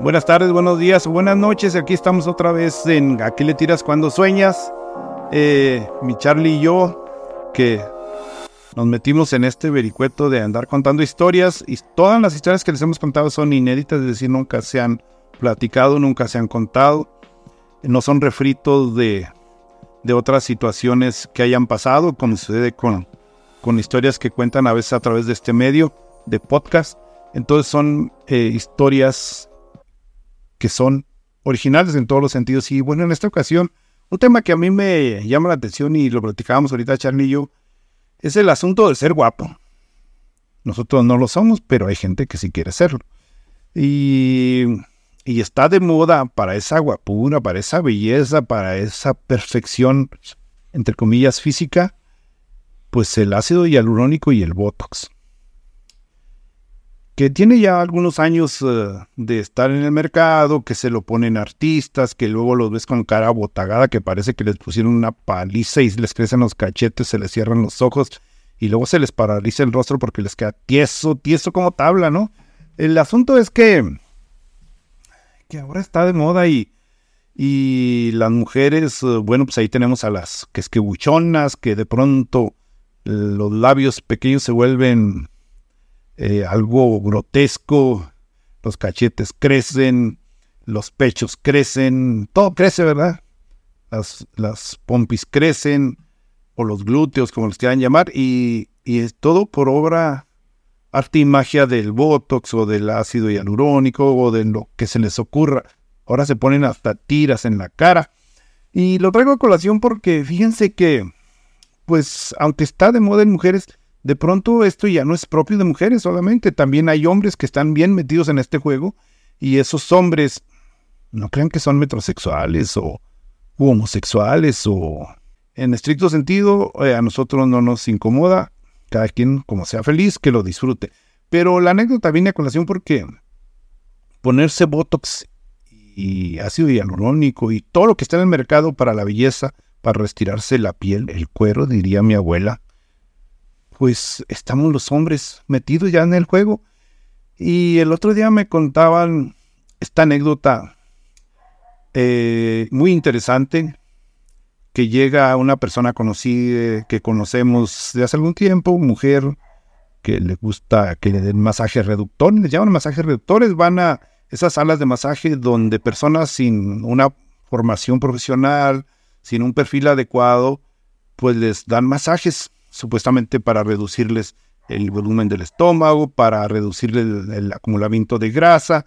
Buenas tardes, buenos días, buenas noches. Aquí estamos otra vez en Aquí le tiras cuando sueñas. Eh, mi Charlie y yo, que nos metimos en este vericueto de andar contando historias. Y todas las historias que les hemos contado son inéditas, es decir, nunca se han platicado, nunca se han contado. No son refritos de, de otras situaciones que hayan pasado, como sucede con, con historias que cuentan a veces a través de este medio de podcast. Entonces son eh, historias que son originales en todos los sentidos. Y bueno, en esta ocasión, un tema que a mí me llama la atención y lo platicábamos ahorita Charlie y yo, es el asunto de ser guapo. Nosotros no lo somos, pero hay gente que sí quiere serlo. Y, y está de moda para esa guapura, para esa belleza, para esa perfección, entre comillas, física, pues el ácido hialurónico y el botox que tiene ya algunos años eh, de estar en el mercado, que se lo ponen artistas, que luego los ves con cara botagada, que parece que les pusieron una paliza y les crecen los cachetes, se les cierran los ojos y luego se les paraliza el rostro porque les queda tieso, tieso como tabla, ¿no? El asunto es que, que ahora está de moda y, y las mujeres, eh, bueno, pues ahí tenemos a las que es que buchonas, que de pronto eh, los labios pequeños se vuelven eh, algo grotesco, los cachetes crecen, los pechos crecen, todo crece, ¿verdad? Las, pompis crecen, o los glúteos, como les quieran llamar, y, y es todo por obra, arte y magia del botox o del ácido hialurónico o de lo que se les ocurra. Ahora se ponen hasta tiras en la cara. Y lo traigo a colación porque fíjense que, pues, aunque está de moda en mujeres, de pronto esto ya no es propio de mujeres solamente, también hay hombres que están bien metidos en este juego y esos hombres no crean que son metrosexuales o homosexuales o en estricto sentido eh, a nosotros no nos incomoda, cada quien como sea feliz que lo disfrute. Pero la anécdota viene a colación porque ponerse botox y ácido hialurónico y todo lo que está en el mercado para la belleza, para restirarse la piel, el cuero, diría mi abuela, pues estamos los hombres metidos ya en el juego. Y el otro día me contaban esta anécdota eh, muy interesante que llega una persona conocida que conocemos de hace algún tiempo, mujer que le gusta que le den masajes reductores, les llaman masajes reductores, van a esas salas de masaje donde personas sin una formación profesional, sin un perfil adecuado, pues les dan masajes supuestamente para reducirles el volumen del estómago, para reducirles el, acumulamiento de grasa,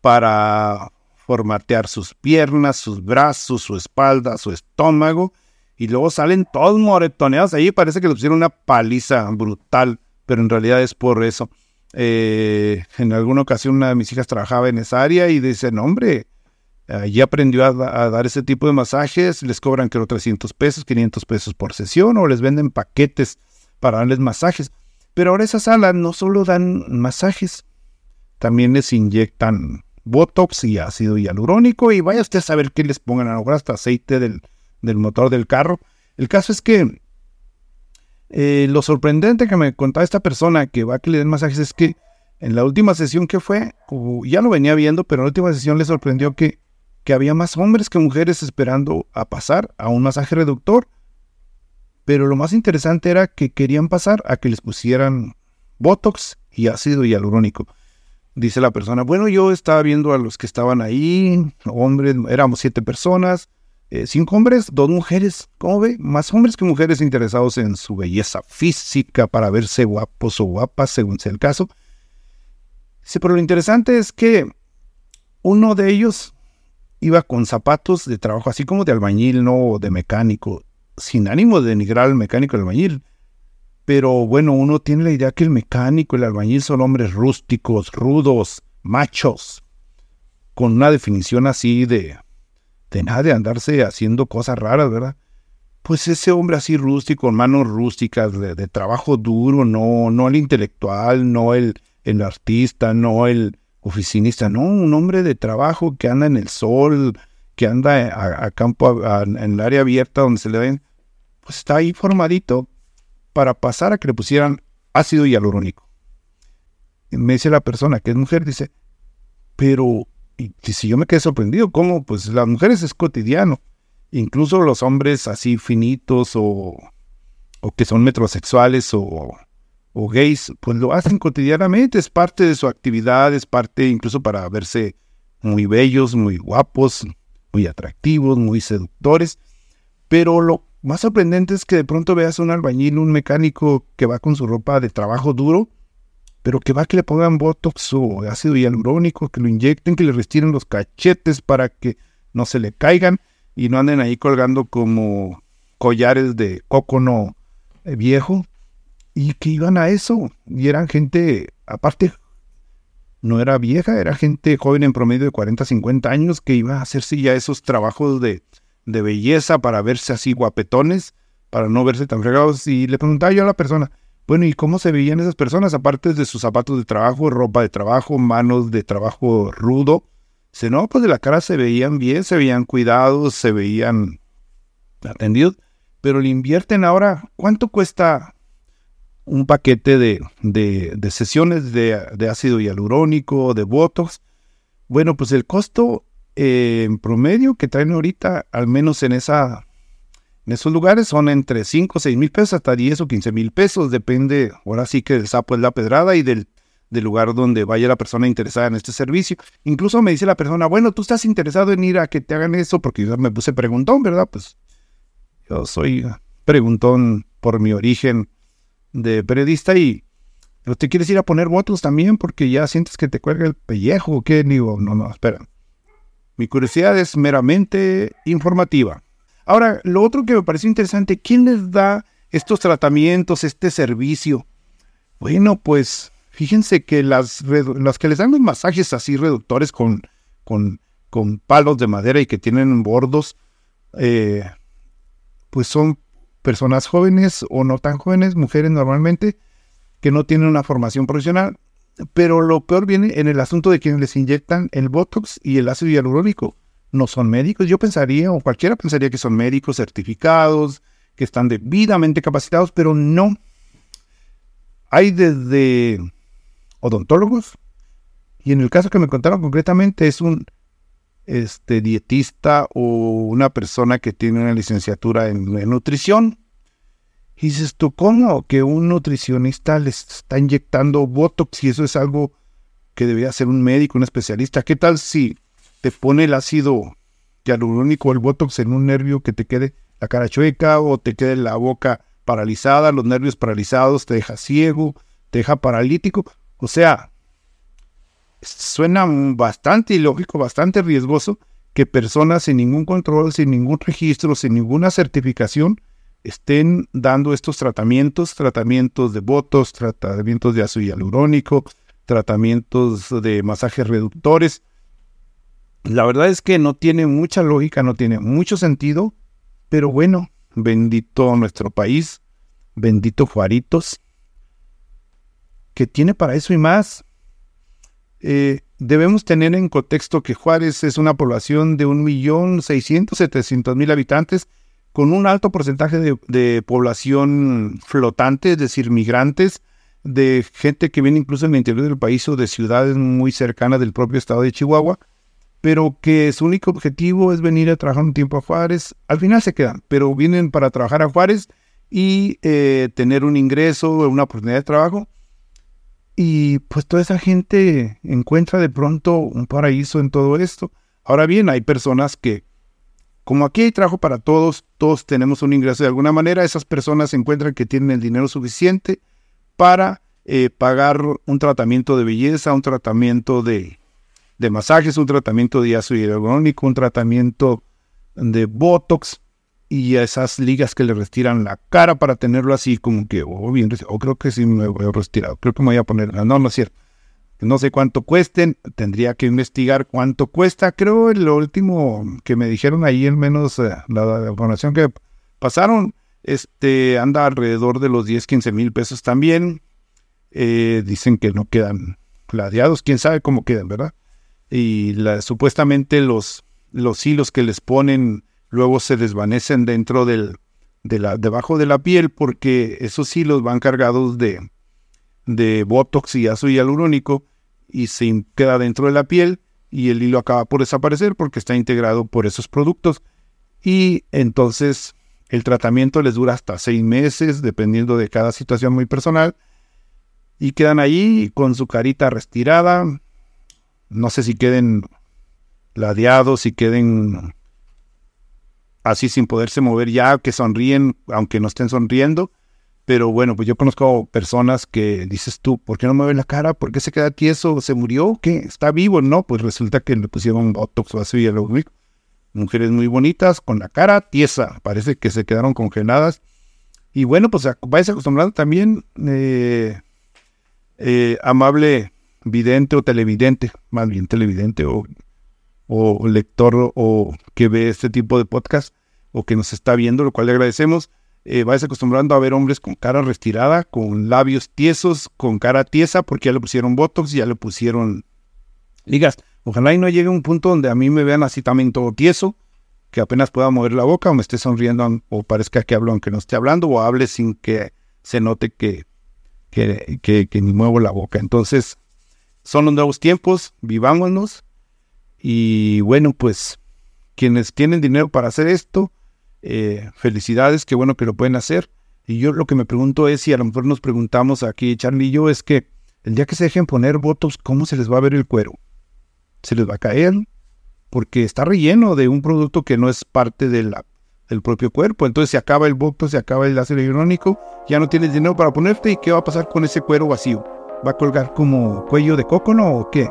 para formatear sus piernas, sus brazos, su espalda, su estómago, y luego salen todos moretoneados. Ahí parece que le pusieron una paliza brutal, pero en realidad es por eso. Eh, en alguna ocasión una de mis hijas trabajaba en esa área y dice, no hombre, Allí aprendió a, dar ese tipo de masajes, les cobran creo 300 pesos, 500 pesos por sesión o les venden paquetes para darles masajes. Pero ahora esas salas no solo dan masajes, también les inyectan botox y ácido hialurónico y vaya usted a saber qué les pongan ahora hasta aceite del, motor del carro. El caso es que eh, lo sorprendente que me contaba esta persona que va a que le den masajes es que en la última sesión que fue, ya lo venía viendo, pero en la última sesión le sorprendió que que había más hombres que mujeres esperando a pasar a un masaje reductor. Pero lo más interesante era que querían pasar a que les pusieran Botox y ácido hialurónico. Dice la persona, bueno, yo estaba viendo a los que estaban ahí, hombres, éramos siete personas, eh, cinco hombres, dos mujeres, ¿cómo ve? Más hombres que mujeres interesados en su belleza física para verse guapos o guapas, según sea el caso. Dice, pero lo interesante es que uno de ellos iba con zapatos de trabajo, así como de albañil, no de mecánico, sin ánimo de denigrar al mecánico y al albañil. Pero bueno, uno tiene la idea que el mecánico y el albañil son hombres rústicos, rudos, machos, con una definición así de, de nada de andarse haciendo cosas raras, ¿verdad? Pues ese hombre así rústico, con manos rústicas, de, trabajo duro, no, no el intelectual, no el, el artista, no el, oficinista, no, un hombre de trabajo que anda en el sol, que anda a, campo, en el área abierta donde se le ven, pues está ahí formadito para pasar a que le pusieran ácido hialurónico. me dice la persona que es mujer, dice, pero y si yo me quedé sorprendido, ¿cómo? Pues las mujeres es cotidiano. Incluso los hombres así finitos o, o que son metrosexuales o, o gays, pues lo hacen cotidianamente, es parte de su actividad, es parte incluso para verse muy bellos, muy guapos, muy atractivos, muy seductores. Pero lo más sorprendente es que de pronto veas un albañil, un mecánico que va con su ropa de trabajo duro, pero que va a que le pongan botox o ácido hialurónico, que lo inyecten, que le restiren los cachetes para que no se le caigan y no anden ahí colgando como collares de cócono eh, viejo y que iban a eso y eran gente aparte no era vieja, era gente joven en promedio de 40, 50 años que iba a hacerse ya esos trabajos de, de belleza para verse así guapetones, para no verse tan fregados. Y le preguntaba yo a la persona, bueno, ¿y cómo se veían esas personas? Aparte de sus zapatos de trabajo, ropa de trabajo, manos de trabajo rudo. Se no, pues de la cara se veían bien, se veían cuidados, se veían atendidos, pero le invierten ahora, ¿cuánto cuesta un paquete de, de, sesiones de, ácido hialurónico, de Botox. Bueno, pues el costo eh, en promedio que traen ahorita, al menos en, esa, en esos lugares, son entre 5 o 6 mil pesos hasta 10 o 15 mil pesos. Depende, ahora sí que el sapo es la pedrada y del, del lugar donde vaya la persona interesada en este servicio. Incluso me dice la persona, bueno, tú estás interesado en ir a que te hagan eso, porque yo me puse preguntón, ¿verdad? Pues yo soy preguntón por mi origen de periodista y te quieres ir a poner votos también porque ya sientes que te cuelga el pellejo qué, digo, no, no, espera. Mi curiosidad es meramente informativa. Ahora, lo otro que me pareció interesante, ¿quién les da estos tratamientos, este servicio? Bueno, pues fíjense que las, las que les dan los masajes así reductores con, con, con palos de madera y que tienen bordos, eh, pues son personas jóvenes o no tan jóvenes, mujeres normalmente, que no tienen una formación profesional. Pero lo peor viene en el asunto de quienes les inyectan el Botox y el ácido hialurónico. No son médicos. Yo pensaría, o cualquiera pensaría que son médicos certificados, que están debidamente capacitados, pero no. Hay desde odontólogos, y en el caso que me contaron concretamente es un este, dietista o una persona que tiene una licenciatura en, nutrición. Y dices tú, ¿cómo que un nutricionista le está inyectando Botox y eso es algo que debería hacer un médico, un especialista? ¿Qué tal si te pone el ácido hialurónico o el Botox en un nervio que te quede la cara chueca o te quede la boca paralizada, los nervios paralizados, te deja ciego, te deja paralítico? O sea, suena bastante ilógico, bastante riesgoso que personas sin ningún control, sin ningún registro, sin ninguna certificación, estén dando estos tratamientos, tratamientos de votos, tratamientos de ácido hialurónico, tratamientos de masajes reductores. La verdad es que no tiene mucha lógica, no tiene mucho sentido, pero bueno, bendito nuestro país, bendito Juaritos, que tiene para eso y más. Eh, debemos tener en contexto que Juárez es una población de 1.600.000, habitantes, con un alto porcentaje de, población flotante, es decir, migrantes, de gente que viene incluso en el interior del país o de ciudades muy cercanas del propio estado de Chihuahua, pero que su único objetivo es venir a trabajar un tiempo a Juárez. Al final se quedan, pero vienen para trabajar a Juárez y eh, tener un ingreso, una oportunidad de trabajo y pues toda esa gente encuentra de pronto un paraíso en todo esto. Ahora bien, hay personas que, como aquí hay trabajo para todos, todos tenemos un ingreso de alguna manera, esas personas encuentran que tienen el dinero suficiente para eh, pagar un tratamiento de belleza, un tratamiento de, de masajes, un tratamiento de ácido hialurónico, un tratamiento de Botox, y esas ligas que le retiran la cara para tenerlo así como que, oh, bien, o creo que sí me voy a retirar, creo que me voy a poner, no, no es cierto. No sé cuánto cuesten, tendría que investigar cuánto cuesta. Creo lo último que me dijeron ahí, al menos eh, la, información que pasaron, este anda alrededor de los 10, 15 mil pesos también. Eh, dicen que no quedan plateados, quién sabe cómo quedan, ¿verdad? Y supuestamente los, los hilos que les ponen luego se desvanecen dentro del, de la, debajo de la piel porque esos hilos van cargados de, de botox y ácido hialurónico y se queda dentro de la piel y el hilo acaba por desaparecer porque está integrado por esos productos. Y entonces el tratamiento les dura hasta seis meses, dependiendo de cada situación muy personal. Y quedan ahí con su carita retirada. No sé si queden ladeados, si queden así sin poderse mover ya, que sonríen, aunque no estén sonriendo. Pero bueno, pues yo conozco personas que dices tú, ¿por qué no mueve la cara? ¿Por qué se queda tieso? ¿Se murió? ¿Qué? ¿Está vivo? No, pues resulta que le pusieron botox o así. Mujeres muy bonitas, con la cara tiesa, parece que se quedaron congeladas. Y bueno, pues vais acostumbrando también, eh, eh, amable vidente o televidente, más bien televidente o, o lector o que ve este tipo de podcast o que nos está viendo, lo cual le agradecemos eh, vais acostumbrando a ver hombres con cara retirada, con labios tiesos, con cara tiesa, porque ya le pusieron botox ya le pusieron ligas. Ojalá y no llegue un punto donde a mí me vean así también todo tieso, que apenas pueda mover la boca o me esté sonriendo o parezca que hablo aunque no esté hablando o hable sin que se note que, que, que ni muevo la boca. Entonces, son los nuevos tiempos, vivámonos y bueno, pues quienes tienen dinero para hacer esto, eh, felicidades, qué bueno que lo pueden hacer. Y yo lo que me pregunto es si a lo mejor nos preguntamos aquí, Charlie y yo, es que el día que se dejen poner votos, ¿cómo se les va a ver el cuero? ¿Se les va a caer? Porque está relleno de un producto que no es parte de la, del propio cuerpo. Entonces se acaba el voto, se acaba el ácido hialurónico, ya no tienes dinero para ponerte. ¿Y qué va a pasar con ese cuero vacío? ¿Va a colgar como cuello de cócono o qué?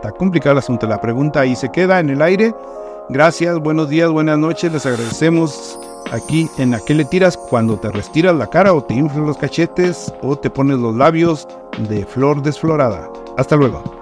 Está complicado el asunto. La pregunta ahí se queda en el aire. Gracias, buenos días, buenas noches. Les agradecemos aquí en ¿A le tiras? Cuando te restiras la cara o te inflas los cachetes o te pones los labios de flor desflorada. Hasta luego.